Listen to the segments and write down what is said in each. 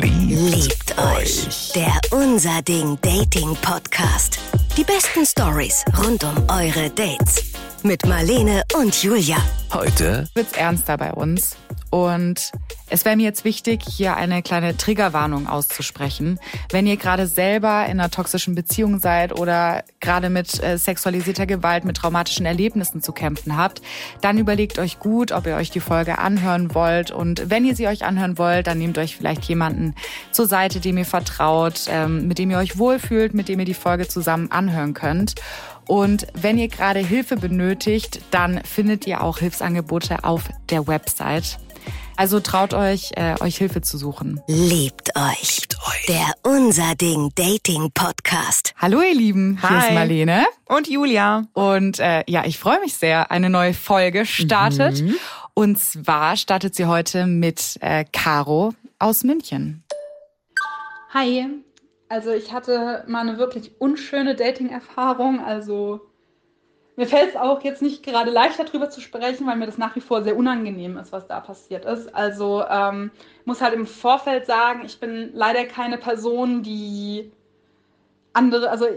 Liebt, euch. Der Unser Ding Dating Podcast. Die besten Stories rund um eure Dates. Mit Marlene und Julia. Heute wird's ernster bei uns. Und es wäre mir jetzt wichtig, hier eine kleine Triggerwarnung auszusprechen. Wenn ihr gerade selber in einer toxischen Beziehung seid oder gerade mit äh, sexualisierter Gewalt, mit traumatischen Erlebnissen zu kämpfen habt, dann überlegt euch gut, ob ihr euch die Folge anhören wollt. Und wenn ihr sie euch anhören wollt, dann nehmt euch vielleicht jemanden zur Seite, dem ihr vertraut, ähm, mit dem ihr euch wohlfühlt, mit dem ihr die Folge zusammen anhören könnt. Und wenn ihr gerade Hilfe benötigt, dann findet ihr auch Hilfsangebote auf der Website. Also traut euch, äh, euch Hilfe zu suchen. Liebt euch. Liebt euch. Der Unser Ding Dating Podcast. Hallo ihr Lieben, hier Hi. ist Marlene. Und Julia. Und äh, ja, ich freue mich sehr. Eine neue Folge startet. Und zwar startet sie heute mit äh, Caro aus München. Hi. Also ich hatte mal eine wirklich unschöne Dating-Erfahrung. Also mir fällt es auch jetzt nicht gerade leicht darüber zu sprechen, weil mir das nach wie vor sehr unangenehm ist, was da passiert ist. Also ähm, muss halt im Vorfeld sagen, ich bin leider keine Person, die andere, also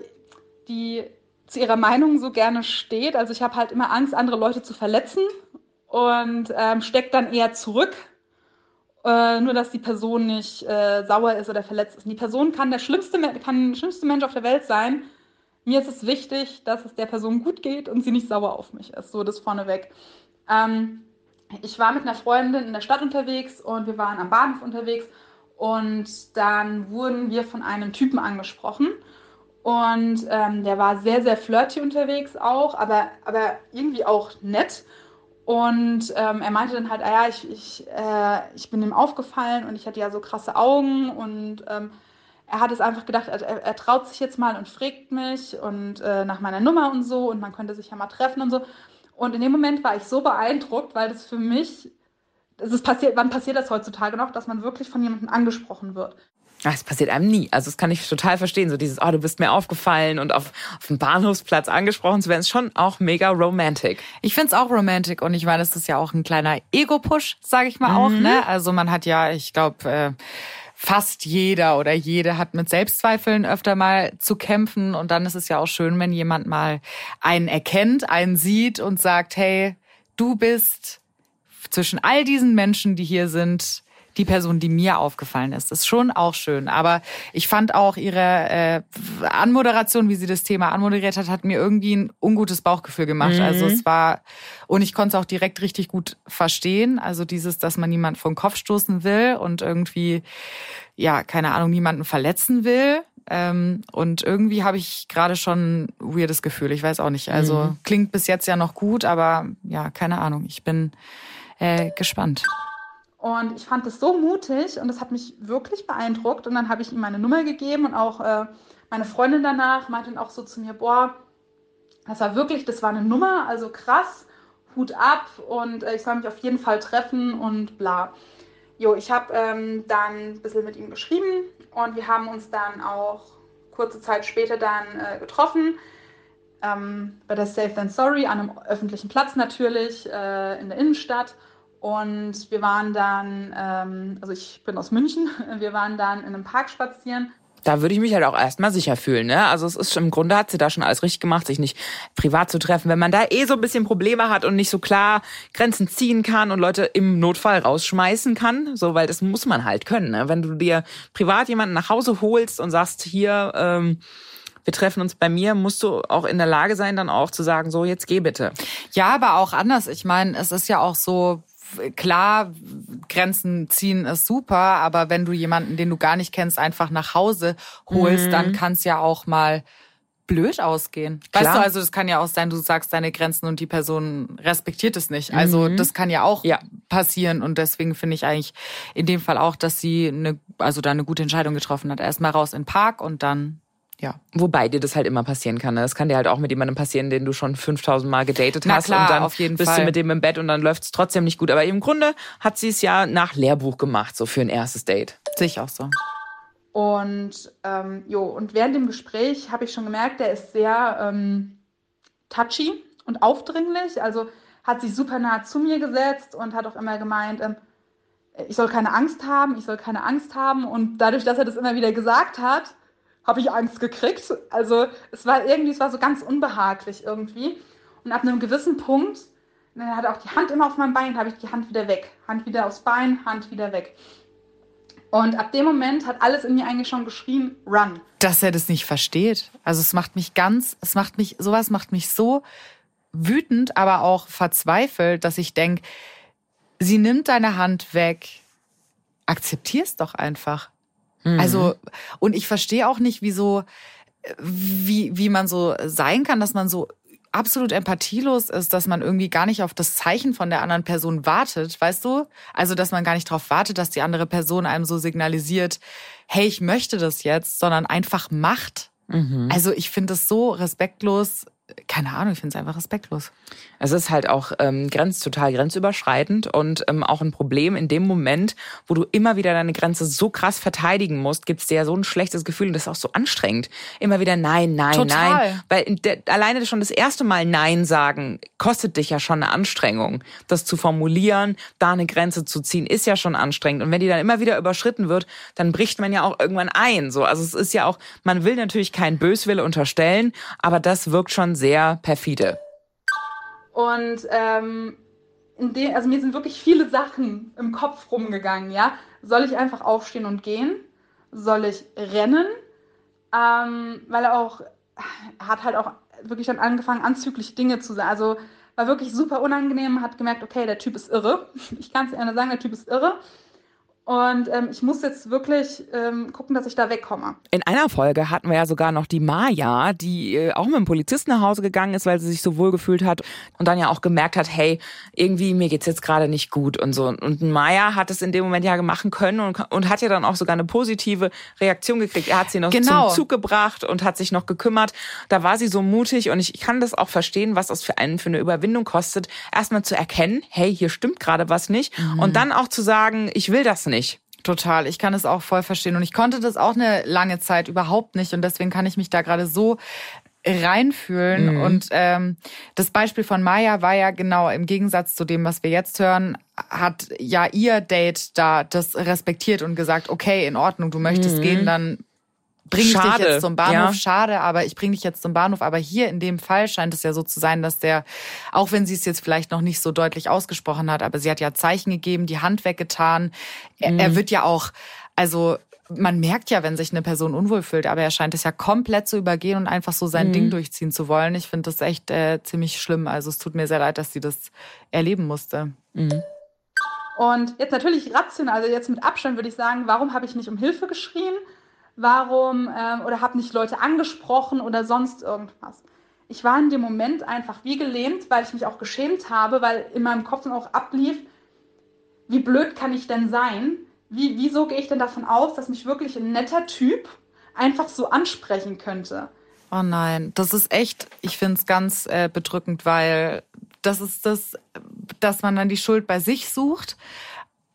die zu ihrer Meinung so gerne steht. Also ich habe halt immer Angst, andere Leute zu verletzen und ähm, steckt dann eher zurück äh, nur dass die Person nicht äh, sauer ist oder verletzt ist. Und die Person kann der schlimmste, kann der schlimmste Mensch auf der Welt sein. Mir ist es wichtig, dass es der Person gut geht und sie nicht sauer auf mich ist. So, das vorneweg. Ähm, ich war mit einer Freundin in der Stadt unterwegs und wir waren am Bahnhof unterwegs und dann wurden wir von einem Typen angesprochen. Und ähm, der war sehr, sehr flirty unterwegs auch, aber, aber irgendwie auch nett. Und ähm, er meinte dann halt, ah ja, ich, ich, äh, ich bin ihm aufgefallen und ich hatte ja so krasse Augen und ähm, er hat es einfach gedacht, er, er, traut sich jetzt mal und fragt mich und äh, nach meiner Nummer und so und man könnte sich ja mal treffen und so. Und in dem Moment war ich so beeindruckt, weil das für mich, das ist passiert, wann passiert das heutzutage noch, dass man wirklich von jemandem angesprochen wird? Das passiert einem nie. Also das kann ich total verstehen. So dieses, oh, du bist mir aufgefallen und auf, auf dem Bahnhofsplatz angesprochen zu werden, ist schon auch mega romantic. Ich find's auch romantic und ich meine, das ist ja auch ein kleiner Ego-Push, sage ich mal auch. Ne? Also man hat ja, ich glaube, äh, fast jeder oder jede hat mit Selbstzweifeln öfter mal zu kämpfen und dann ist es ja auch schön, wenn jemand mal einen erkennt, einen sieht und sagt, hey, du bist zwischen all diesen Menschen, die hier sind, die Person, die mir aufgefallen ist. Das ist schon auch schön. Aber ich fand auch ihre äh, Anmoderation, wie sie das Thema anmoderiert hat, hat mir irgendwie ein ungutes Bauchgefühl gemacht. Also es war, und ich konnte es auch direkt richtig gut verstehen. Also dieses, dass man niemand vor den Kopf stoßen will und irgendwie, ja, keine Ahnung, niemanden verletzen will. Ähm, und irgendwie habe ich gerade schon ein weirdes Gefühl. Ich weiß auch nicht. Also klingt bis jetzt ja noch gut, aber ja, keine Ahnung. Ich bin äh, gespannt. Und ich fand das so mutig und das hat mich wirklich beeindruckt. Und dann habe ich ihm meine Nummer gegeben und auch äh, meine Freundin danach meinte dann auch so zu mir, boah, das war wirklich, das war eine Nummer, also krass, Hut ab und äh, ich soll mich auf jeden Fall treffen und bla. Jo, ich habe ähm, dann ein bisschen mit ihm geschrieben und wir haben uns dann auch kurze Zeit später dann äh, getroffen. Ähm, bei der Safe Then Sorry, an einem öffentlichen Platz natürlich, äh, in der Innenstadt. Und wir waren dann, ähm, also ich bin aus München, wir waren dann in einem Park spazieren. Da würde ich mich halt auch erstmal sicher fühlen, ne? Also es ist schon, im Grunde hat sie da schon alles richtig gemacht, sich nicht privat zu treffen. Wenn man da eh so ein bisschen Probleme hat und nicht so klar Grenzen ziehen kann und Leute im Notfall rausschmeißen kann, so, weil das muss man halt können, ne? Wenn du dir privat jemanden nach Hause holst und sagst, hier, ähm, wir treffen uns bei mir, musst du auch in der Lage sein, dann auch zu sagen, so, jetzt geh bitte. Ja, aber auch anders. Ich meine, es ist ja auch so, klar, Grenzen ziehen ist super, aber wenn du jemanden, den du gar nicht kennst, einfach nach Hause holst, dann kann es ja auch mal blöd ausgehen. Weißt Klar. du, also das kann ja auch sein, du sagst deine Grenzen und die Person respektiert es nicht. Also das kann ja auch Ja. passieren und deswegen finde ich eigentlich in dem Fall auch, dass sie eine, also da eine gute Entscheidung getroffen hat. Erstmal raus in den Park und dann, ja. Wobei dir das halt immer passieren kann. Ne? Das kann dir halt auch mit jemandem passieren, den du schon 5000 Mal gedatet Na hast. klar, und dann auf jeden bist Fall. du mit dem im Bett und dann läuft es trotzdem nicht gut. Aber im Grunde hat sie es ja nach Lehrbuch gemacht, so für ein erstes Date. Sehe ich auch so. Und ähm, jo, und während dem Gespräch habe ich schon gemerkt, der ist sehr ähm, touchy und aufdringlich. Also hat sich super nah zu mir gesetzt und hat auch immer gemeint, ähm, ich soll keine Angst haben, ich soll keine Angst haben. Und dadurch, dass er das immer wieder gesagt hat, habe ich Angst gekriegt. Also es war irgendwie, es war so ganz unbehaglich irgendwie. Und ab einem gewissen Punkt, dann hat er auch die Hand immer auf meinem Bein, habe ich die Hand wieder weg. Hand wieder aufs Bein, Hand wieder weg. Und ab dem Moment hat alles in mir eigentlich schon geschrien, run. Dass er das nicht versteht. Also es macht mich ganz, es macht mich, sowas macht mich so wütend, aber auch verzweifelt, dass ich denke, sie nimmt deine Hand weg. Akzeptier's doch einfach. Mhm. Also, und ich verstehe auch nicht, wieso, wie, wie man so sein kann, dass man so absolut empathielos ist, dass man irgendwie gar nicht auf das Zeichen von der anderen Person wartet, weißt du? Also, dass man gar nicht darauf wartet, dass die andere Person einem so signalisiert, hey, ich möchte das jetzt, sondern einfach macht. Mhm. Also, ich finde es so respektlos keine Ahnung, ich finde es einfach respektlos. Es ist halt auch ähm, grenz, total grenzüberschreitend und ähm, auch ein Problem in dem Moment, wo du immer wieder deine Grenze so krass verteidigen musst, gibt es dir ja so ein schlechtes Gefühl und das ist auch so anstrengend. Immer wieder Nein, Nein, total. Nein. Weil der, alleine schon das erste Mal Nein sagen, kostet dich ja schon eine Anstrengung. Das zu formulieren, da eine Grenze zu ziehen, ist ja schon anstrengend. Und wenn die dann immer wieder überschritten wird, dann bricht man ja auch irgendwann ein. So, Also es ist ja auch, man will natürlich keinen Böswille unterstellen, aber das wirkt schon sehr perfide. Und ähm, dem, also mir sind wirklich viele Sachen im Kopf rumgegangen, ja. Soll ich einfach aufstehen und gehen? Soll ich rennen? Ähm, weil er auch, hat halt auch wirklich dann angefangen, anzüglich Dinge zu sagen. Also war wirklich super unangenehm, hat gemerkt, okay, der Typ ist irre. Ich kann es eher sagen, der Typ ist irre. Und ähm, ich muss jetzt wirklich ähm, gucken, dass ich da wegkomme. In einer Folge hatten wir ja sogar noch die Maya, die äh, auch mit dem Polizisten nach Hause gegangen ist, weil sie sich so wohl gefühlt hat und dann ja auch gemerkt hat, hey, irgendwie mir geht's jetzt gerade nicht gut und so. Und Maya hat es in dem Moment ja machen können und, und hat ja dann auch sogar eine positive Reaktion gekriegt. Er hat sie noch genau. zum Zug gebracht und hat sich noch gekümmert. Da war sie so mutig und ich kann das auch verstehen, was das für einen für eine Überwindung kostet, erstmal zu erkennen, hey, hier stimmt gerade was nicht mhm. und dann auch zu sagen, ich will das nicht nicht. Total, ich kann es auch voll verstehen und ich konnte das auch eine lange Zeit überhaupt nicht und deswegen kann ich mich da gerade so reinfühlen. Mhm. Und ähm, das Beispiel von Maya war ja genau im Gegensatz zu dem, was wir jetzt hören, hat ja ihr Date da das respektiert und gesagt, okay, in Ordnung, du möchtest mhm. gehen, dann bringe ich dich jetzt zum Bahnhof. Ja. Schade, aber ich bringe dich jetzt zum Bahnhof. Aber hier in dem Fall scheint es ja so zu sein, dass der, auch wenn sie es jetzt vielleicht noch nicht so deutlich ausgesprochen hat, aber sie hat ja Zeichen gegeben, die Hand weggetan. Er, mhm. er wird ja auch, also man merkt ja, wenn sich eine Person unwohl fühlt, aber er scheint es ja komplett zu übergehen und einfach so sein mhm. Ding durchziehen zu wollen. Ich finde das echt äh, ziemlich schlimm. Also es tut mir sehr leid, dass sie das erleben musste. Mhm. Und jetzt natürlich rational, also jetzt mit Abstand würde ich sagen, warum habe ich nicht um Hilfe geschrien? Warum ähm, oder habe nicht Leute angesprochen oder sonst irgendwas. Ich war in dem Moment einfach wie gelähmt, weil ich mich auch geschämt habe, weil in meinem Kopf dann auch ablief, wie blöd kann ich denn sein? Wie, wieso gehe ich denn davon aus, dass mich wirklich ein netter Typ einfach so ansprechen könnte? Oh nein, das ist echt, ich finde es ganz äh, bedrückend, weil das ist das, dass man dann die Schuld bei sich sucht,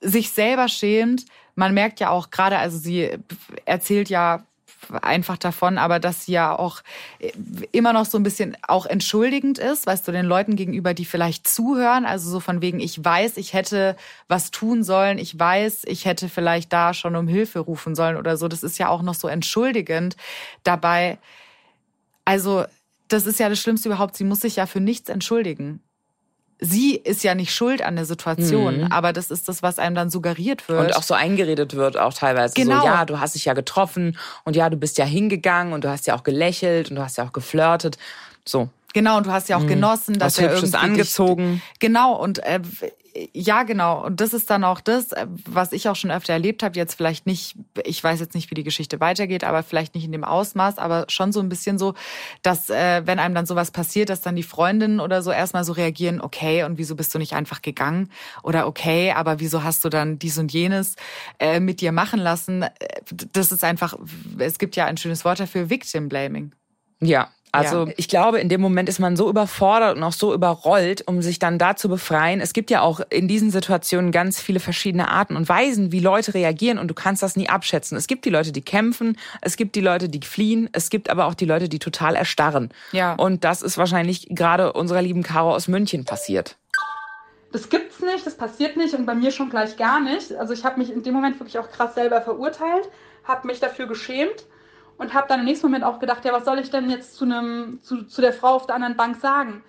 sich selber schämt, man merkt ja auch gerade, also sie erzählt ja einfach davon, aber dass sie ja auch immer noch so ein bisschen auch entschuldigend ist, weißt du, den Leuten gegenüber, die vielleicht zuhören, also so von wegen, ich weiß, ich hätte was tun sollen, ich weiß, ich hätte vielleicht da schon um Hilfe rufen sollen oder so. Das ist ja auch noch so entschuldigend dabei. Also, das ist ja das Schlimmste überhaupt. Sie muss sich ja für nichts entschuldigen sie ist ja nicht schuld an der Situation, mhm. aber das ist das, was einem dann suggeriert wird. Und auch so eingeredet wird, auch teilweise. Genau. So, ja, du hast dich ja getroffen und ja, du bist ja hingegangen und du hast ja auch gelächelt und du hast ja auch geflirtet. So. Genau, und du hast ja auch mhm. genossen, dass Was er Hübsches irgendwie angezogen. Dich, genau, und äh, ja, genau. Und das ist dann auch das, äh, was ich auch schon öfter erlebt habe. Jetzt vielleicht nicht, ich weiß jetzt nicht, wie die Geschichte weitergeht, aber vielleicht nicht in dem Ausmaß, aber schon so ein bisschen so, dass äh, wenn einem dann sowas passiert, dass dann die Freundinnen oder so erstmal so reagieren, okay, und wieso bist du nicht einfach gegangen? Oder okay, aber wieso hast du dann dies und jenes äh, mit dir machen lassen? Äh, das ist einfach, es gibt ja ein schönes Wort dafür, Victim Blaming. Ja, also ja. ich glaube, in dem Moment ist man so überfordert und auch so überrollt, um sich dann da zu befreien. Es gibt ja auch in diesen Situationen ganz viele verschiedene Arten und Weisen, wie Leute reagieren und du kannst das nie abschätzen. Es gibt die Leute, die kämpfen, es gibt die Leute, die fliehen, es gibt aber auch die Leute, die total erstarren. Ja. Und das ist wahrscheinlich gerade unserer lieben Caro aus München passiert. das gibt's nicht, das passiert nicht und bei mir schon gleich gar nicht. Also ich habe mich in dem Moment wirklich auch krass selber verurteilt, habe mich dafür geschämt und habe dann im nächsten Moment auch gedacht, ja, was soll ich denn jetzt zu einem zu, zu der Frau auf der anderen Bank sagen?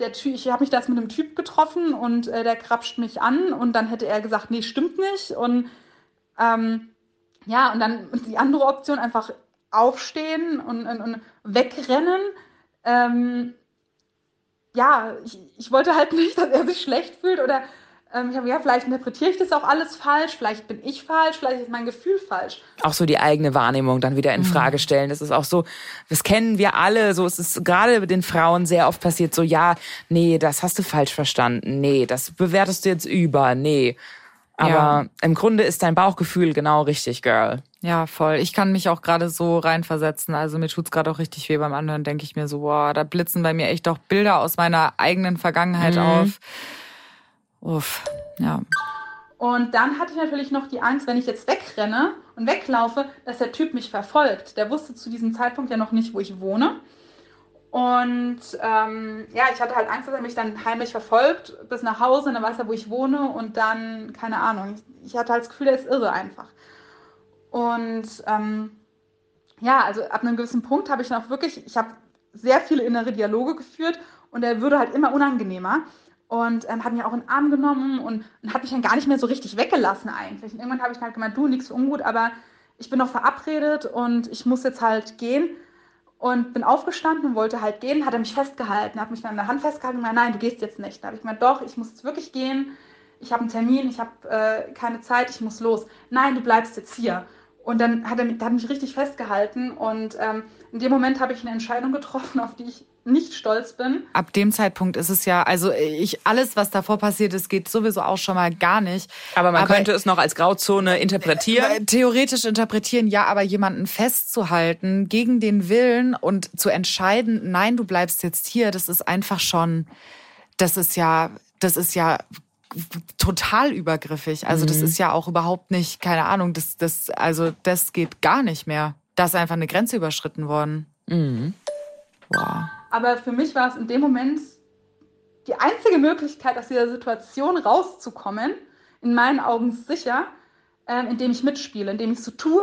Der Typ, ich habe mich da mit einem Typ getroffen und äh, der krapscht mich an und dann hätte er gesagt, nee, stimmt nicht und ähm, ja und dann die andere Option einfach aufstehen und, und, und wegrennen. Ähm, ja, ich, ich wollte halt nicht, dass er sich schlecht fühlt oder ähm, ich habe ja, vielleicht interpretiere ich das auch alles falsch, vielleicht bin ich falsch, vielleicht ist mein Gefühl falsch. Auch so die eigene Wahrnehmung dann wieder in mhm. Frage stellen. Das ist auch so, das kennen wir alle, so es ist gerade den Frauen sehr oft passiert, so ja, nee, das hast du falsch verstanden, nee, das bewertest du jetzt über, nee. Aber ja. im Grunde ist dein Bauchgefühl genau richtig, Girl. Ja, voll. Ich kann mich auch gerade so reinversetzen. Also mir tut's gerade auch richtig weh beim Anhören, denke ich mir so, boah, da blitzen bei mir echt auch Bilder aus meiner eigenen Vergangenheit mhm. auf. Uff, ja. Und dann hatte ich natürlich noch die Angst, wenn ich jetzt wegrenne und weglaufe, dass der Typ mich verfolgt. Der wusste zu diesem Zeitpunkt ja noch nicht, wo ich wohne. Und ähm, ja, ich hatte halt Angst, dass er mich dann heimlich verfolgt bis nach Hause und dann weiß er, wo ich wohne und dann, keine Ahnung, ich hatte halt das Gefühl, er ist irre einfach. Und ähm, ja, also ab einem gewissen Punkt habe ich dann auch wirklich, ich habe sehr viele innere Dialoge geführt und er würde halt immer unangenehmer und ähm, hat mich auch in den Arm genommen und, und hat mich dann gar nicht mehr so richtig weggelassen eigentlich. Und irgendwann habe ich halt gemeint, du, nichts ungut, aber ich bin noch verabredet und ich muss jetzt halt gehen. Und bin aufgestanden und wollte halt gehen, hat er mich festgehalten, hat mich dann an der Hand festgehalten und gemeint, nein, du gehst jetzt nicht. Da habe ich gemeint, doch, ich muss jetzt wirklich gehen, ich habe einen Termin, ich habe äh, keine Zeit, ich muss los. Nein, du bleibst jetzt hier. Und dann hat er mich, hat mich richtig festgehalten. Und ähm, in dem Moment habe ich eine Entscheidung getroffen, auf die ich nicht stolz bin. Ab dem Zeitpunkt ist es ja, also ich, alles, was davor passiert ist, geht sowieso auch schon mal gar nicht. Aber man aber, könnte es noch als Grauzone interpretieren. Äh, theoretisch interpretieren, ja, aber jemanden festzuhalten gegen den Willen und zu entscheiden, nein, du bleibst jetzt hier, das ist einfach schon, das ist ja, das ist ja total übergriffig. Also das mhm. ist ja auch überhaupt nicht, keine Ahnung, das, das, also das geht gar nicht mehr. Da ist einfach eine Grenze überschritten worden. Mhm. Wow. Aber für mich war es in dem Moment die einzige Möglichkeit, aus dieser Situation rauszukommen, in meinen Augen sicher, äh, indem ich mitspiele, indem ich so tue,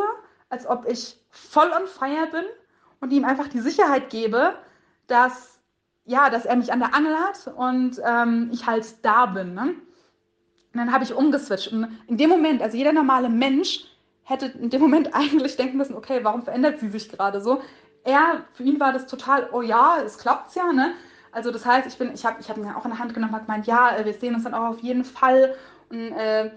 als ob ich voll on fire bin und ihm einfach die Sicherheit gebe, dass, ja, dass er mich an der Angel hat und ähm, ich halt da bin. Ne? Und dann habe ich umgeswitcht. Und in dem Moment, also jeder normale Mensch hätte in dem Moment eigentlich denken müssen, okay, warum verändert sie sich gerade so? Er, für ihn war das total, oh ja, es klappt ja, ne? Also das heißt, ich bin, ich habe ich hab ihn auch in der Hand genommen und gemeint, ja, äh, wir sehen uns dann auch auf jeden Fall. Und äh,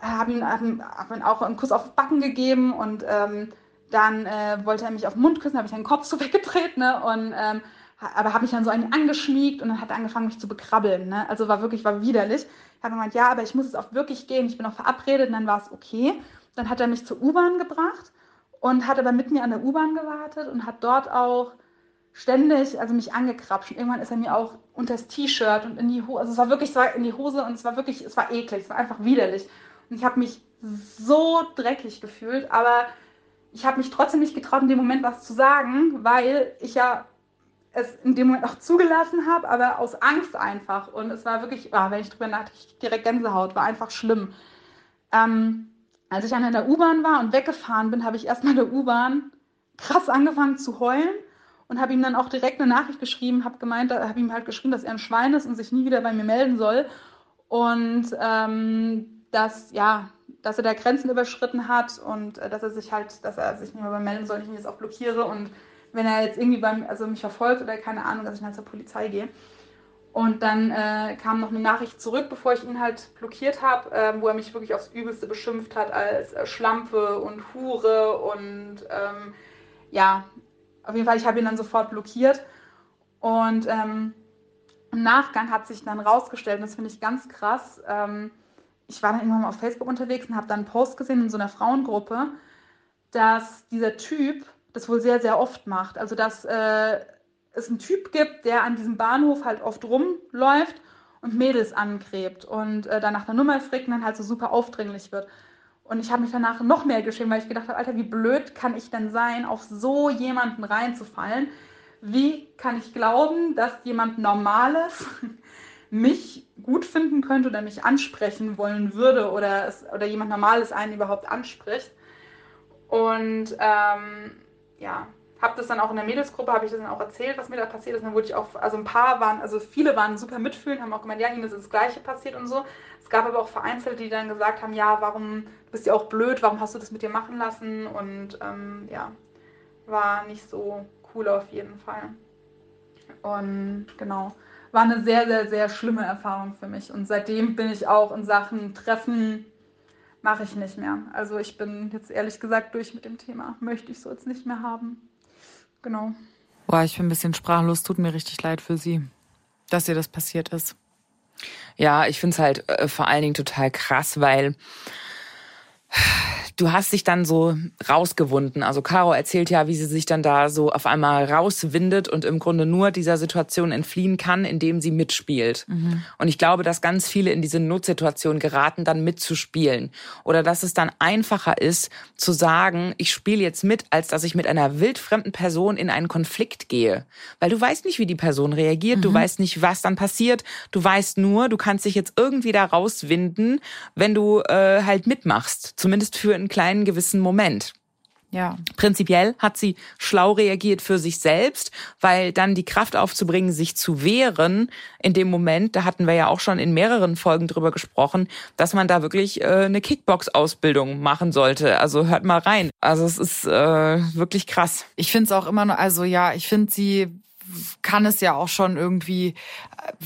habe ihm, hab auch einen Kuss auf den Backen gegeben und ähm, dann äh, wollte er mich auf den Mund küssen, habe ich seinen Kopf so weggedreht, ne? Und ähm, aber habe mich dann so an ihn angeschmiegt und dann hat er angefangen, mich zu bekrabbeln. Ne? Also war wirklich, war widerlich. Ich habe gemeint, ja, aber ich muss jetzt auch wirklich gehen, ich bin auch verabredet und dann war es okay. Dann hat er mich zur U-Bahn gebracht und hat aber mit mir an der U-Bahn gewartet und hat dort auch ständig, also mich angekrapscht. Und irgendwann ist er mir auch unter das T-Shirt und in die Hose, also es war wirklich, es war in die Hose und es war wirklich, es war eklig, es war einfach widerlich. Und ich habe mich so dreckig gefühlt, aber ich habe mich trotzdem nicht getraut, in dem Moment was zu sagen, weil ich ja es in dem Moment auch zugelassen habe, aber aus Angst einfach. Und es war wirklich, oh, wenn ich drüber nachdenke, direkt Gänsehaut, war einfach schlimm. Ähm, als ich in der U-Bahn war und weggefahren bin, habe ich erstmal in der U-Bahn krass angefangen zu heulen und habe ihm dann auch direkt eine Nachricht geschrieben, habe gemeint, habe ihm halt geschrieben, dass er ein Schwein ist und sich nie wieder bei mir melden soll und ähm, dass ja, dass er da Grenzen überschritten hat und äh, dass er sich halt, dass er sich nicht mehr bei mir melden soll, ich ihn jetzt auch blockiere und wenn er jetzt irgendwie beim, also mich verfolgt oder keine Ahnung, dass ich dann zur Polizei gehe. Und dann äh, kam noch eine Nachricht zurück, bevor ich ihn halt blockiert habe, äh, wo er mich wirklich aufs Übelste beschimpft hat als äh, Schlampe und Hure und ähm, ja, auf jeden Fall, ich habe ihn dann sofort blockiert. Und ähm, im Nachgang hat sich dann rausgestellt, und das finde ich ganz krass, ähm, ich war dann irgendwann mal auf Facebook unterwegs und habe dann einen Post gesehen in so einer Frauengruppe, dass dieser Typ das wohl sehr, sehr oft macht. Also dass äh, es einen Typ gibt, der an diesem Bahnhof halt oft rumläuft und Mädels angräbt und äh, dann nach der Nummer fragt und dann halt so super aufdringlich wird. Und ich habe mich danach noch mehr geschämt, weil ich gedacht habe, Alter, wie blöd kann ich denn sein, auf so jemanden reinzufallen? Wie kann ich glauben, dass jemand Normales mich gut finden könnte oder mich ansprechen wollen würde oder, es, oder jemand Normales einen überhaupt anspricht. Und ähm, ja, habe das dann auch in der Mädelsgruppe, habe ich das dann auch erzählt, was mir da passiert ist. Und dann wurde ich auch, also ein paar waren, also viele waren super mitfühlend, haben auch gemeint, ja, ihnen ist das Gleiche passiert und so. Es gab aber auch vereinzelt, die dann gesagt haben, ja, warum bist du auch blöd, warum hast du das mit dir machen lassen? Und ähm, ja, war nicht so cool auf jeden Fall. Und genau, war eine sehr, sehr, sehr schlimme Erfahrung für mich. Und seitdem bin ich auch in Sachen Treffen, mache ich nicht mehr. Also ich bin jetzt ehrlich gesagt durch mit dem Thema. Möchte ich so jetzt nicht mehr haben. Genau. Boah, ich bin ein bisschen sprachlos. Tut mir richtig leid für Sie, dass ihr das passiert ist. Ja, ich finde es halt äh, vor allen Dingen total krass, weil du hast dich dann so rausgewunden. Also Caro erzählt ja, wie sie sich dann da so auf einmal rauswindet und im Grunde nur dieser Situation entfliehen kann, indem sie mitspielt. Mhm. Und ich glaube, dass ganz viele in diese Notsituation geraten, dann mitzuspielen. Oder dass es dann einfacher ist, zu sagen, ich spiele jetzt mit, als dass ich mit einer wildfremden Person in einen Konflikt gehe. Weil du weißt nicht, wie die Person reagiert, mhm. du weißt nicht, was dann passiert. Du weißt nur, du kannst dich jetzt irgendwie da rauswinden, wenn du äh, halt mitmachst. Zumindest für einen kleinen gewissen Moment. Ja. Prinzipiell hat sie schlau reagiert für sich selbst, weil dann die Kraft aufzubringen, sich zu wehren, in dem Moment, da hatten wir ja auch schon in mehreren Folgen drüber gesprochen, dass man da wirklich äh, eine Kickbox-Ausbildung machen sollte. Also hört mal rein. Also es ist äh, wirklich krass. Ich finde es auch immer noch, also ja, ich finde sie kann es ja auch schon irgendwie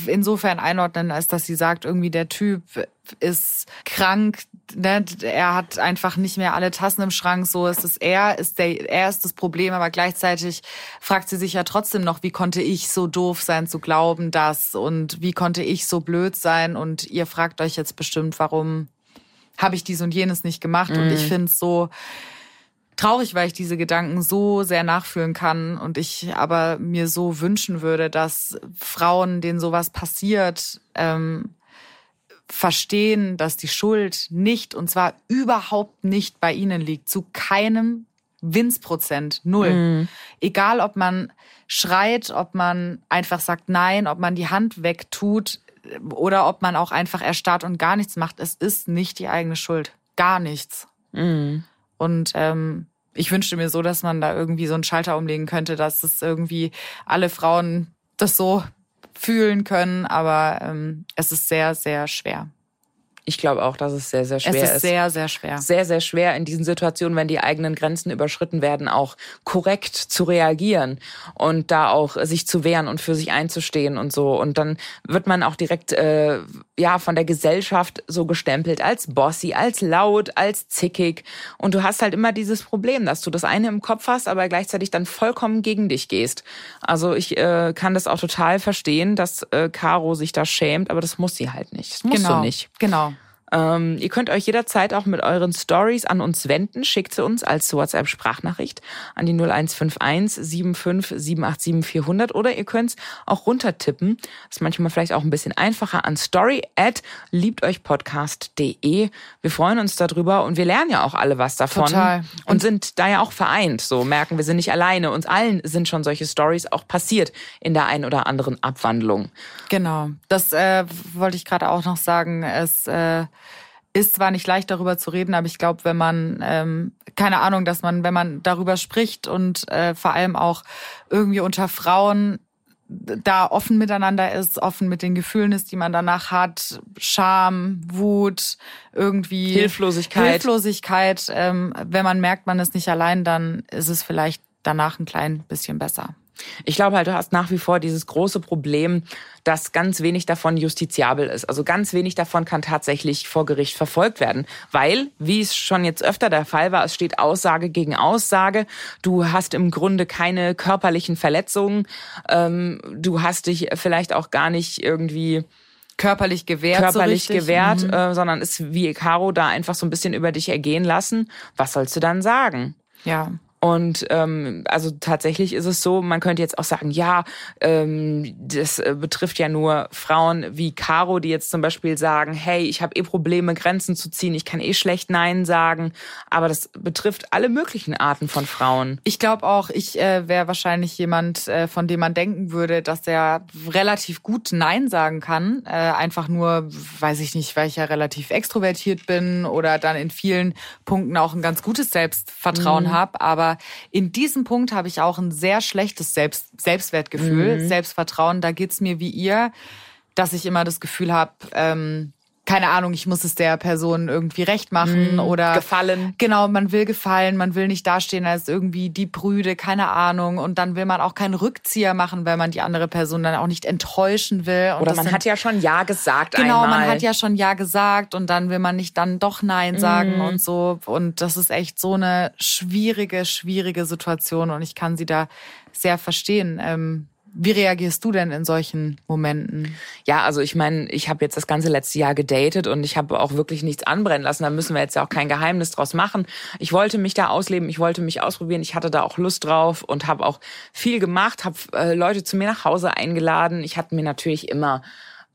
insofern einordnen, als dass sie sagt, irgendwie der Typ ist krank, ne? er hat einfach nicht mehr alle Tassen im Schrank, so ist es er, ist der, er ist das Problem, aber gleichzeitig fragt sie sich ja trotzdem noch, wie konnte ich so doof sein zu glauben, dass und wie konnte ich so blöd sein und ihr fragt euch jetzt bestimmt, warum habe ich dies und jenes nicht gemacht mhm. und ich mhm. finde es so, traurig, weil ich diese Gedanken so sehr nachfühlen kann und ich aber mir so wünschen würde, dass Frauen, denen sowas passiert, ähm, verstehen, dass die Schuld nicht, und zwar überhaupt nicht bei ihnen liegt, zu keinem Winzprozent, null. Mhm. Egal, ob man schreit, ob man einfach sagt Nein, ob man die Hand wegtut oder ob man auch einfach erstarrt und gar nichts macht, es ist nicht die eigene Schuld. Gar nichts. Mhm. Und ähm, ich wünschte mir so, dass man da irgendwie so einen Schalter umlegen könnte, dass es irgendwie alle Frauen das so fühlen können, aber ähm, es ist sehr, sehr schwer. Ich glaube auch, dass es sehr, sehr schwer ist. Es ist sehr, sehr schwer. Sehr, sehr schwer in diesen Situationen, wenn die eigenen Grenzen überschritten werden, auch korrekt zu reagieren und da auch sich zu wehren und für sich einzustehen und so. Und dann wird man auch direkt äh, ja von der Gesellschaft so gestempelt als bossy, als laut, als zickig. Und du hast halt immer dieses Problem, dass du das eine im Kopf hast, aber gleichzeitig dann vollkommen gegen dich gehst. Also ich äh, kann das auch total verstehen, dass äh, Caro sich da schämt, aber das muss sie halt nicht. Das musst genau. du nicht. Genau. Ähm, ihr könnt euch jederzeit auch mit euren Stories an uns wenden. Schickt sie uns als WhatsApp-Sprachnachricht an die 0151 75 787 400 oder ihr könnt es auch runtertippen. Das ist manchmal vielleicht auch ein bisschen einfacher an story at liebteuchpodcast.de. Wir freuen uns darüber und wir lernen ja auch alle was davon. Total. Und, und sind da ja auch vereint. So merken wir sind nicht alleine. Uns allen sind schon solche Stories auch passiert in der einen oder anderen Abwandlung. Genau. Das äh, wollte ich gerade auch noch sagen. Es äh, ist zwar nicht leicht darüber zu reden, aber ich glaube, wenn man, ähm, keine Ahnung, dass man, wenn man darüber spricht und äh, vor allem auch irgendwie unter Frauen da offen miteinander ist, offen mit den Gefühlen ist, die man danach hat, Scham, Wut, irgendwie Hilflosigkeit. Hilflosigkeit. Ähm, wenn man merkt, man ist nicht allein, dann ist es vielleicht danach ein klein bisschen besser. Ich glaube halt, du hast nach wie vor dieses große Problem, dass ganz wenig davon justiziabel ist. Also ganz wenig davon kann tatsächlich vor Gericht verfolgt werden. Weil, wie es schon jetzt öfter der Fall war, es steht Aussage gegen Aussage. Du hast im Grunde keine körperlichen Verletzungen. Ähm, du hast dich vielleicht auch gar nicht irgendwie körperlich gewehrt, körperlich so gewehrt, mhm. äh, sondern ist wie Caro da einfach so ein bisschen über dich ergehen lassen. Was sollst du dann sagen? Ja. Und ähm, also tatsächlich ist es so, man könnte jetzt auch sagen, ja, ähm, das äh, betrifft ja nur Frauen wie Caro, die jetzt zum Beispiel sagen, hey, ich habe eh Probleme, Grenzen zu ziehen, ich kann eh schlecht Nein sagen. Aber das betrifft alle möglichen Arten von Frauen. Ich glaube auch, ich äh, wäre wahrscheinlich jemand, äh, von dem man denken würde, dass der relativ gut Nein sagen kann. Äh, einfach nur, weiß ich nicht, weil ich ja relativ extrovertiert bin oder dann in vielen Punkten auch ein ganz gutes Selbstvertrauen mhm. habe. Aber aber in diesem Punkt habe ich auch ein sehr schlechtes Selbst Selbstwertgefühl, mhm. Selbstvertrauen. Da geht's mir wie ihr, dass ich immer das Gefühl habe, ähm, keine Ahnung, ich muss es der Person irgendwie recht machen mm, oder gefallen. Genau, man will gefallen, man will nicht dastehen als irgendwie die Brüde, keine Ahnung. Und dann will man auch keinen Rückzieher machen, weil man die andere Person dann auch nicht enttäuschen will. Und oder man sind, hat ja schon Ja gesagt genau, einmal. man hat ja schon Ja gesagt und dann will man nicht dann doch Nein sagen mm. und so. Und das ist echt so eine schwierige, schwierige Situation und ich kann sie da sehr verstehen. Ähm, wie reagierst du denn in solchen Momenten? Ja, also ich meine, ich habe jetzt das ganze letzte Jahr gedatet und ich habe auch wirklich nichts anbrennen lassen. Da müssen wir jetzt ja auch kein Geheimnis draus machen. Ich wollte mich da ausleben, ich wollte mich ausprobieren, ich hatte da auch Lust drauf und habe auch viel gemacht, habe äh, Leute zu mir nach Hause eingeladen. Ich hatte mir natürlich immer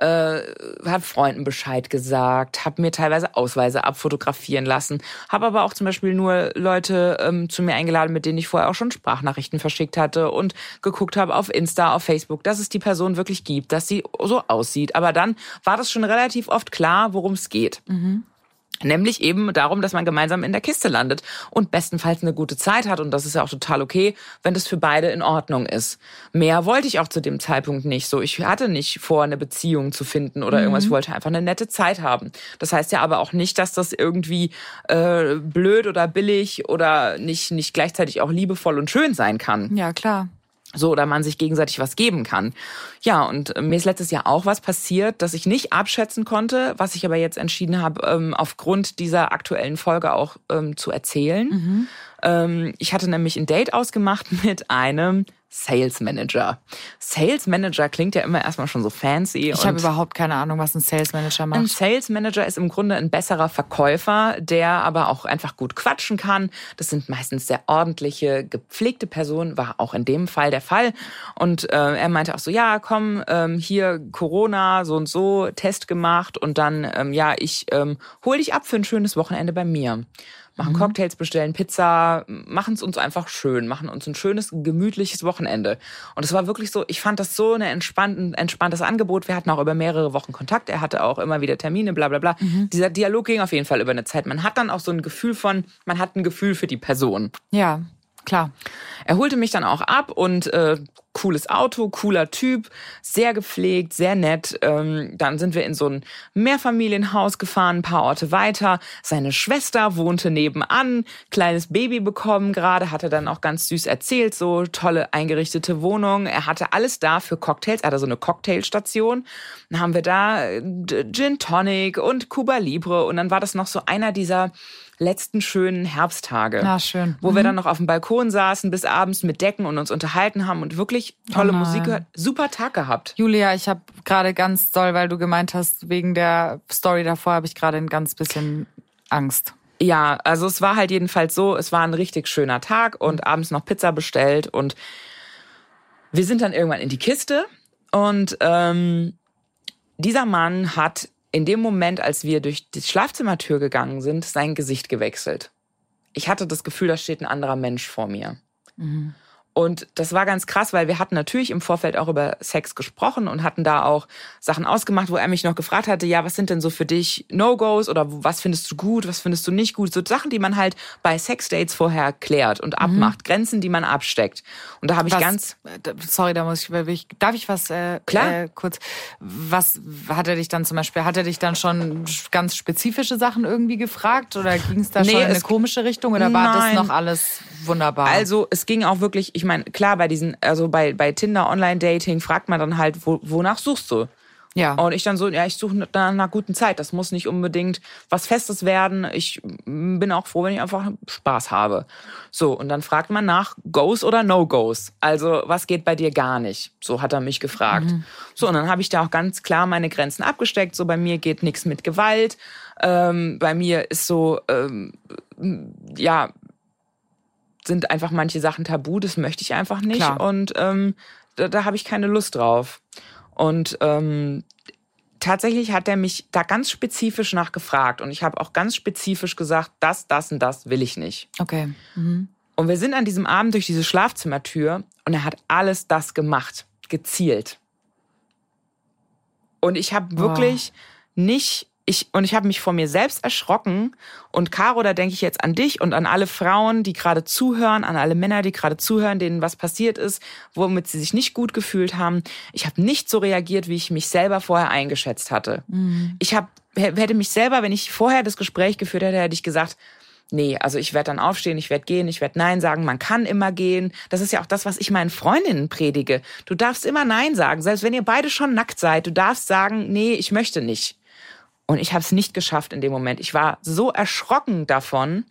äh, hat Freunden Bescheid gesagt, habe mir teilweise Ausweise abfotografieren lassen, habe aber auch zum Beispiel nur Leute ähm, zu mir eingeladen, mit denen ich vorher auch schon Sprachnachrichten verschickt hatte und geguckt habe auf Insta, auf Facebook, dass es die Person wirklich gibt, dass sie so aussieht. Aber dann war das schon relativ oft klar, worum es geht. Mhm. Nämlich eben darum, dass man gemeinsam in der Kiste landet und bestenfalls eine gute Zeit hat. Und das ist ja auch total okay, wenn das für beide in Ordnung ist. Mehr wollte ich auch zu dem Zeitpunkt nicht. So, ich hatte nicht vor, eine Beziehung zu finden oder mhm. irgendwas. Ich wollte einfach eine nette Zeit haben. Das heißt ja aber auch nicht, dass das irgendwie äh, blöd oder billig oder nicht, nicht gleichzeitig auch liebevoll und schön sein kann. Ja, klar so oder man sich gegenseitig was geben kann. Ja, und äh, mir ist letztes Jahr auch was passiert, das ich nicht abschätzen konnte, was ich aber jetzt entschieden habe, ähm, aufgrund dieser aktuellen Folge auch ähm, zu erzählen. Mhm. Ähm, ich hatte nämlich ein Date ausgemacht mit einem Sales Manager. Sales Manager klingt ja immer erstmal schon so fancy. Ich habe überhaupt keine Ahnung, was ein Sales Manager macht. Ein Sales Manager ist im Grunde ein besserer Verkäufer, der aber auch einfach gut quatschen kann. Das sind meistens sehr ordentliche, gepflegte Personen, war auch in dem Fall der Fall. Und äh, er meinte auch so, ja, komm, ähm, hier Corona, so und so, Test gemacht und dann, ähm, ja, ich ähm, hol dich ab für ein schönes Wochenende bei mir machen mhm. Cocktails, bestellen Pizza, machen es uns einfach schön, machen uns ein schönes, gemütliches Wochenende. Und es war wirklich so, ich fand das so ein entspannten, entspanntes Angebot. Wir hatten auch über mehrere Wochen Kontakt. Er hatte auch immer wieder Termine, bla bla bla. Mhm. Dieser Dialog ging auf jeden Fall über eine Zeit. Man hat dann auch so ein Gefühl von, man hat ein Gefühl für die Person. Ja. Klar. Er holte mich dann auch ab und äh, cooles Auto, cooler Typ, sehr gepflegt, sehr nett. Ähm, dann sind wir in so ein Mehrfamilienhaus gefahren, ein paar Orte weiter. Seine Schwester wohnte nebenan, kleines Baby bekommen gerade, hatte dann auch ganz süß erzählt, so tolle eingerichtete Wohnung. Er hatte alles da für Cocktails, er hatte so eine Cocktailstation. Dann haben wir da äh, Gin Tonic und Cuba Libre und dann war das noch so einer dieser letzten schönen Herbsttage. Ja, schön. Wo mhm. wir dann noch auf dem Balkon saßen bis abends mit Decken und uns unterhalten haben und wirklich tolle oh Musik gehört. Super Tag gehabt. Julia, ich habe gerade ganz doll, weil du gemeint hast, wegen der Story davor habe ich gerade ein ganz bisschen Angst. Ja, also es war halt jedenfalls so, es war ein richtig schöner Tag und mhm. abends noch Pizza bestellt und wir sind dann irgendwann in die Kiste und ähm, dieser Mann hat in dem Moment, als wir durch die Schlafzimmertür gegangen sind, sein Gesicht gewechselt. Ich hatte das Gefühl, da steht ein anderer Mensch vor mir. Mhm. Und das war ganz krass, weil wir hatten natürlich im Vorfeld auch über Sex gesprochen und hatten da auch Sachen ausgemacht, wo er mich noch gefragt hatte, ja, was sind denn so für dich No-Gos oder was findest du gut, was findest du nicht gut? So Sachen, die man halt bei Sexdates vorher klärt und abmacht, mhm. Grenzen, die man absteckt. Und da habe ich ganz... Sorry, da muss ich... Darf ich was äh, Klar. Äh, kurz... Was hat er dich dann zum Beispiel... Hat er dich dann schon ganz spezifische Sachen irgendwie gefragt oder ging es da nee, schon in eine komische Richtung oder war Nein. das noch alles wunderbar? Also es ging auch wirklich... Ich meine, klar, bei diesen, also bei, bei Tinder Online-Dating fragt man dann halt, wo, wonach suchst du? Ja. Und ich dann so, ja, ich suche nach einer guten Zeit. Das muss nicht unbedingt was Festes werden. Ich bin auch froh, wenn ich einfach Spaß habe. So, und dann fragt man nach Goes oder No-Goes. Also, was geht bei dir gar nicht? So hat er mich gefragt. Mhm. So, und dann habe ich da auch ganz klar meine Grenzen abgesteckt. So, bei mir geht nichts mit Gewalt. Ähm, bei mir ist so, ähm, ja, sind einfach manche Sachen tabu, das möchte ich einfach nicht. Klar. Und ähm, da, da habe ich keine Lust drauf. Und ähm, tatsächlich hat er mich da ganz spezifisch nachgefragt. Und ich habe auch ganz spezifisch gesagt, das, das und das will ich nicht. Okay. Mhm. Und wir sind an diesem Abend durch diese Schlafzimmertür und er hat alles das gemacht, gezielt. Und ich habe wirklich nicht, ich, und ich habe mich vor mir selbst erschrocken. Und Caro, da denke ich jetzt an dich und an alle Frauen, die gerade zuhören, an alle Männer, die gerade zuhören, denen was passiert ist, womit sie sich nicht gut gefühlt haben. Ich habe nicht so reagiert, wie ich mich selber vorher eingeschätzt hatte. Ich hab, hätte mich selber, wenn ich vorher das Gespräch geführt hätte, hätte ich gesagt, Nee, also ich werde dann aufstehen, ich werde gehen, ich werde Nein sagen, man kann immer gehen. Das ist ja auch das, was ich meinen Freundinnen predige. Du darfst immer Nein sagen, selbst wenn ihr beide schon nackt seid. Du darfst sagen, nee, ich möchte nicht. Und ich habe es nicht geschafft in dem Moment. Ich war so erschrocken davon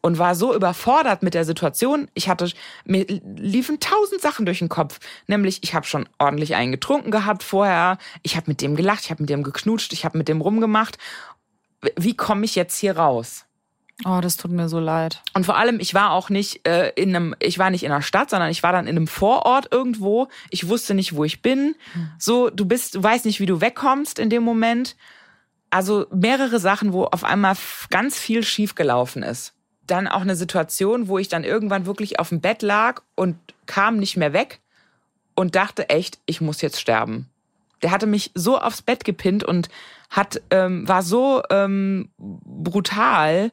und war so überfordert mit der Situation. Ich hatte, mir liefen tausend Sachen durch den Kopf. Nämlich, ich habe schon ordentlich einen getrunken gehabt vorher. Ich habe mit dem gelacht, ich habe mit dem geknutscht, ich habe mit dem rumgemacht. Wie komme ich jetzt hier raus? Oh, das tut mir so leid. Und vor allem, ich war auch nicht äh, in einem, ich war nicht in einer Stadt, sondern ich war dann in einem Vorort irgendwo. Ich wusste nicht, wo ich bin. So, du bist, du weißt nicht, wie du wegkommst in dem Moment. Also mehrere Sachen, wo auf einmal ganz viel schiefgelaufen ist. Dann auch eine Situation, wo ich dann irgendwann wirklich auf dem Bett lag und kam nicht mehr weg und dachte echt, ich muss jetzt sterben. Der hatte mich so aufs Bett gepinnt und hat ähm, war so ähm, brutal.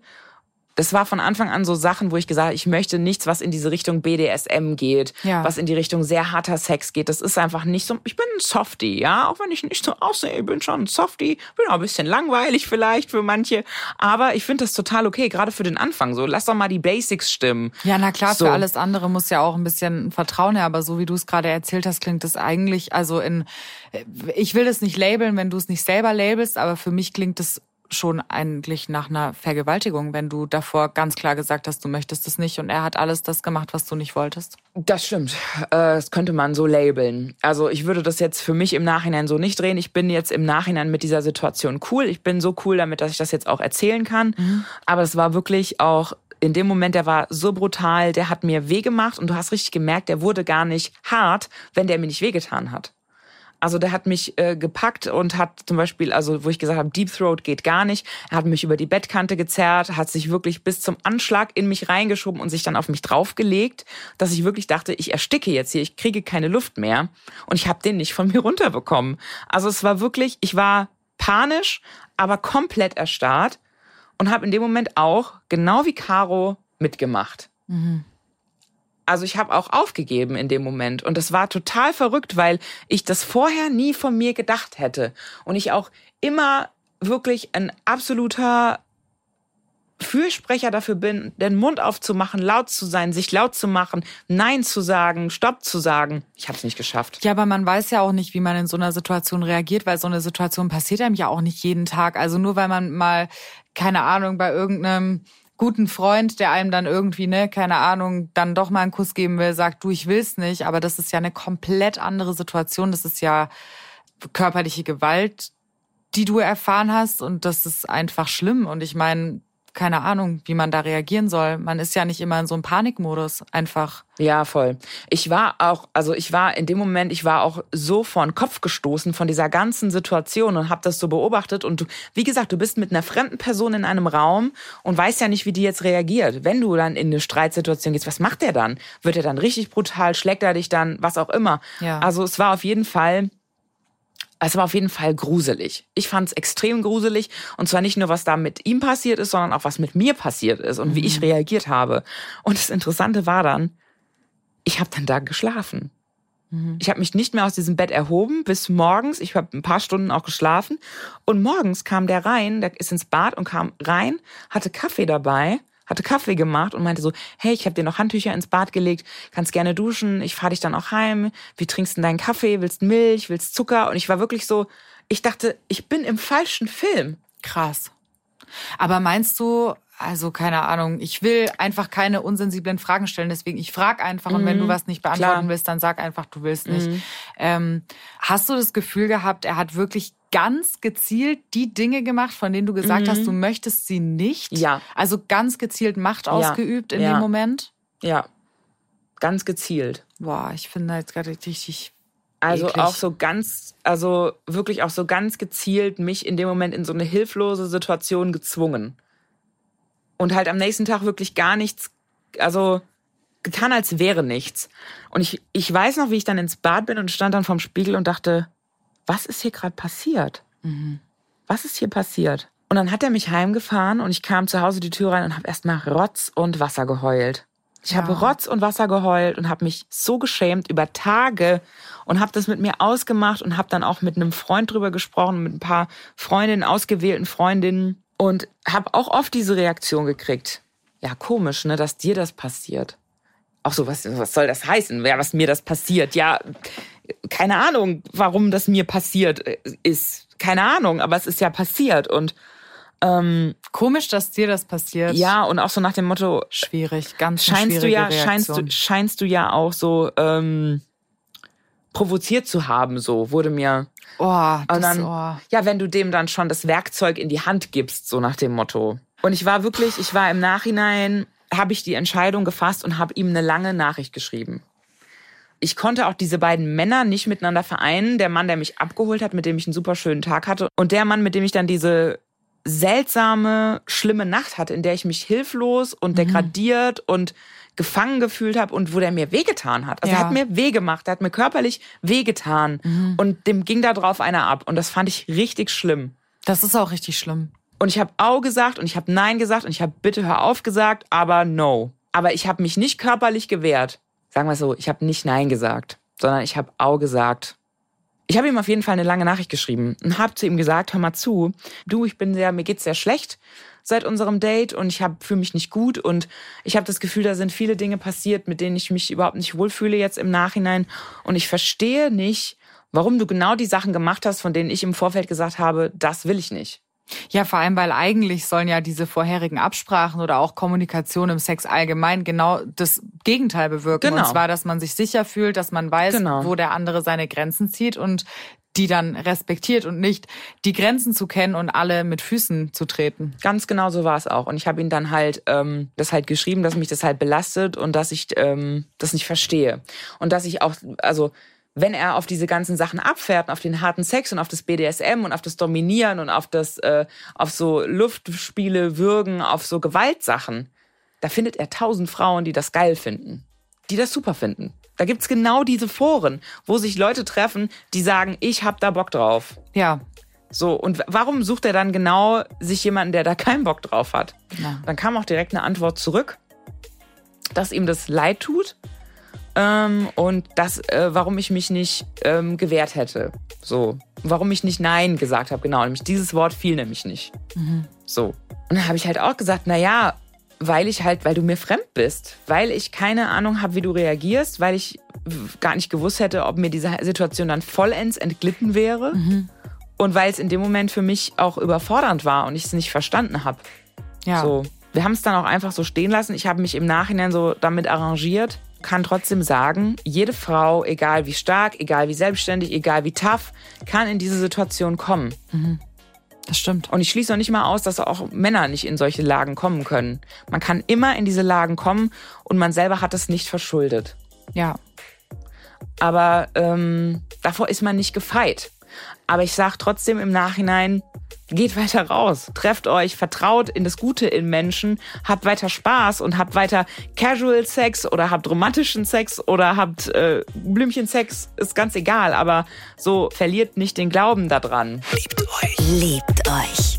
Das war von Anfang an so Sachen, wo ich gesagt habe, ich möchte nichts, was in diese Richtung BDSM geht, Ja. was in die Richtung sehr harter Sex geht. Das ist einfach nicht so. Ich bin ein Softie, ja, auch wenn ich nicht so aussehe, ich bin schon ein Softie, bin auch ein bisschen langweilig vielleicht für manche, aber ich finde das total okay, gerade für den Anfang. So, lass doch mal die Basics stimmen. Ja, na klar, So. für alles andere muss ja auch ein bisschen Vertrauen her, aber so wie du es gerade erzählt hast, klingt es eigentlich, also in, ich will das nicht labeln, wenn du es nicht selber labelst, aber für mich klingt es schon eigentlich nach einer Vergewaltigung, wenn du davor ganz klar gesagt hast, du möchtest es nicht und er hat alles das gemacht, was du nicht wolltest. Das stimmt. Äh, Das könnte man so labeln. Also ich würde das jetzt für mich im Nachhinein so nicht drehen. Ich bin jetzt im Nachhinein mit dieser Situation cool. Ich bin so cool damit, dass ich das jetzt auch erzählen kann. Aber es war wirklich auch in dem Moment, der war so brutal, der hat mir weh gemacht und du hast richtig gemerkt, der wurde gar nicht hart, wenn der mir nicht wehgetan hat. Also der hat mich äh, gepackt und hat zum Beispiel, also wo ich gesagt habe, Deep Throat geht gar nicht, er hat mich über die Bettkante gezerrt, hat sich wirklich bis zum Anschlag in mich reingeschoben und sich dann auf mich draufgelegt, dass ich wirklich dachte, ich ersticke jetzt hier, ich kriege keine Luft mehr und ich habe den nicht von mir runterbekommen. Also es war wirklich, ich war panisch, aber komplett erstarrt und habe in dem Moment auch, genau wie Caro, mitgemacht. Also ich habe auch aufgegeben in dem Moment und das war total verrückt, weil ich das vorher nie von mir gedacht hätte und ich auch immer wirklich ein absoluter Fürsprecher dafür bin, den Mund aufzumachen, laut zu sein, sich laut zu machen, Nein zu sagen, Stopp zu sagen. Ich habe es nicht geschafft. Ja, aber man weiß ja auch nicht, wie man in so einer Situation reagiert, weil so eine Situation passiert einem ja auch nicht jeden Tag. Also nur weil man mal, keine Ahnung, bei irgendeinem guten Freund, der einem dann irgendwie, ne, keine Ahnung, dann doch mal einen Kuss geben will, sagt, du, ich will's nicht. Aber das ist ja eine komplett andere Situation. Das ist ja körperliche Gewalt, die du erfahren hast. Und das ist einfach schlimm. Und ich meine, keine Ahnung, wie man da reagieren soll. Man ist ja nicht immer in so einem Panikmodus. Einfach. Ja, voll. Ich war auch, also ich war in dem Moment, ich war auch so vor den Kopf gestoßen von dieser ganzen Situation und habe das so beobachtet. Und du, wie gesagt, du bist mit einer fremden Person in einem Raum und weißt ja nicht, wie die jetzt reagiert. Wenn du dann in eine Streitsituation gehst, was macht der dann? Wird er dann richtig brutal? Schlägt er dich dann? Was auch immer. Ja. Also es war auf jeden Fall es war auf jeden Fall gruselig. Ich fand es extrem gruselig. Und zwar nicht nur, was da mit ihm passiert ist, sondern auch, was mit mir passiert ist und wie ich reagiert habe. Und das Interessante war dann, ich habe dann da geschlafen. Ich habe mich nicht mehr aus diesem Bett erhoben bis morgens. Ich habe ein paar Stunden auch geschlafen. Und morgens kam der rein, der ist ins Bad und kam rein, hatte Kaffee dabei, hatte Kaffee gemacht und meinte so, hey, ich habe dir noch Handtücher ins Bad gelegt, kannst gerne duschen, ich fahre dich dann auch heim. Wie trinkst du deinen Kaffee? Willst Milch? Willst Zucker? Und ich war wirklich so, ich dachte, ich bin im falschen Film. Krass. Aber meinst du, also keine Ahnung, ich will einfach keine unsensiblen Fragen stellen, deswegen ich frage einfach und wenn du was nicht beantworten klar. willst, dann sag einfach, du willst nicht. Ähm, hast du das Gefühl gehabt, er hat wirklich ganz gezielt die Dinge gemacht, von denen du gesagt hast, du möchtest sie nicht? Ja. Also ganz gezielt Macht ausgeübt in Ja. dem Moment? Ja. Ganz gezielt. Boah, ich finde jetzt gerade richtig. Also eklig. auch so ganz, also wirklich auch so ganz gezielt mich in dem Moment in so eine hilflose Situation gezwungen. Und halt am nächsten Tag wirklich gar nichts, also getan, als wäre nichts. Und ich, ich weiß noch, wie ich dann ins Bad bin und stand dann vorm Spiegel und dachte, was ist hier gerade passiert? Was ist hier passiert? Und dann hat er mich heimgefahren und ich kam zu Hause die Tür rein und habe erstmal Rotz und Wasser geheult. Ich habe Rotz und Wasser geheult und habe mich so geschämt über Tage und habe das mit mir ausgemacht und habe dann auch mit einem Freund drüber gesprochen, mit ein paar Freundinnen, ausgewählten Freundinnen und habe auch oft diese Reaktion gekriegt. Ja, komisch, ne, dass dir das passiert. Auch so, was, was soll das heißen? Ja, was mir das passiert? Ja, keine Ahnung, warum das mir passiert äh, ist. Keine Ahnung, aber es ist ja passiert und ähm, Komisch, dass dir das passiert. ja, und auch so nach dem Motto, Schwierig, ganz scheinst du ja, scheinst Reaktion. du, scheinst du ja auch so ähm, provoziert zu haben, so wurde mir. Oh, das, Und dann, oh. ja, wenn du dem dann schon das Werkzeug in die Hand gibst, so nach dem Motto. Und ich war wirklich, ich war im Nachhinein, habe ich die Entscheidung gefasst und habe ihm eine lange Nachricht geschrieben. Ich konnte auch diese beiden Männer nicht miteinander vereinen. Der Mann, der mich abgeholt hat, mit dem ich einen super schönen Tag hatte, und der Mann, mit dem ich dann diese seltsame, schlimme Nacht hatte, in der ich mich hilflos und degradiert und gefangen gefühlt habe und wo der mir wehgetan hat. Also Ja. er hat mir weh gemacht, er hat mir körperlich wehgetan und dem ging da drauf einer ab und das fand ich richtig schlimm. Das ist auch richtig schlimm. Und ich habe Au gesagt und ich habe Nein gesagt und ich habe Bitte hör auf gesagt, aber No. Aber ich habe mich nicht körperlich gewehrt. Sagen wir es so, ich habe nicht Nein gesagt, sondern ich habe Au gesagt. Ich habe ihm auf jeden Fall eine lange Nachricht geschrieben und habe zu ihm gesagt, hör mal zu, du, ich bin sehr, mir geht's sehr schlecht seit unserem Date und ich fühle mich nicht gut und ich habe das Gefühl, da sind viele Dinge passiert, mit denen ich mich überhaupt nicht wohlfühle jetzt im Nachhinein und ich verstehe nicht, warum du genau die Sachen gemacht hast, von denen ich im Vorfeld gesagt habe, das will ich nicht. Ja, vor allem, weil eigentlich sollen ja diese vorherigen Absprachen oder auch Kommunikation im Sex allgemein genau das Gegenteil bewirken. Genau. Und zwar, dass man sich sicher fühlt, dass man weiß, Genau. wo der andere seine Grenzen zieht und die dann respektiert und nicht die Grenzen zu kennen und alle mit Füßen zu treten. Ganz genau so war es auch. Und ich habe ihm dann halt ähm, das halt geschrieben, dass mich das halt belastet und dass ich ähm, das nicht verstehe. Und dass ich auch, also wenn er auf diese ganzen Sachen abfährt, auf den harten Sex und auf das BDSM und auf das Dominieren und auf das, äh, auf so Luftspiele, Würgen, auf so Gewaltsachen, da findet er tausend Frauen, die das geil finden, die das super finden. Da gibt's genau diese Foren, wo sich Leute treffen, die sagen, ich hab da Bock drauf. Ja, So, und warum sucht er dann genau sich jemanden, der da keinen Bock drauf hat? Ja. Dann kam auch direkt eine Antwort zurück, dass ihm das leid tut ähm, und dass, äh, warum ich mich nicht ähm, gewehrt hätte. So, warum ich nicht Nein gesagt habe, genau. Nämlich dieses Wort fiel nämlich nicht. So. Und dann habe ich halt auch gesagt, na ja, weil ich halt, weil du mir fremd bist, weil ich keine Ahnung habe, wie du reagierst, weil ich gar nicht gewusst hätte, ob mir diese Situation dann vollends entglitten wäre. Und weil es in dem Moment für mich auch überfordernd war und ich es nicht verstanden habe. ja. So. Wir haben es dann auch einfach so stehen lassen. Ich habe mich im Nachhinein so damit arrangiert, kann trotzdem sagen, jede Frau, egal wie stark, egal wie selbstständig, egal wie tough, kann in diese Situation kommen. Das stimmt. Und ich schließe auch nicht mal aus, dass auch Männer nicht in solche Lagen kommen können. Man kann immer in diese Lagen kommen und man selber hat es nicht verschuldet. Ja. Aber ähm, davor ist man nicht gefeit. Aber ich sage trotzdem im Nachhinein, geht weiter raus, trefft euch, vertraut in das Gute in Menschen, habt weiter Spaß und habt weiter Casual Sex oder habt romantischen Sex oder habt äh, Blümchensex, ist ganz egal. Aber so verliert nicht den Glauben daran. Liebt euch.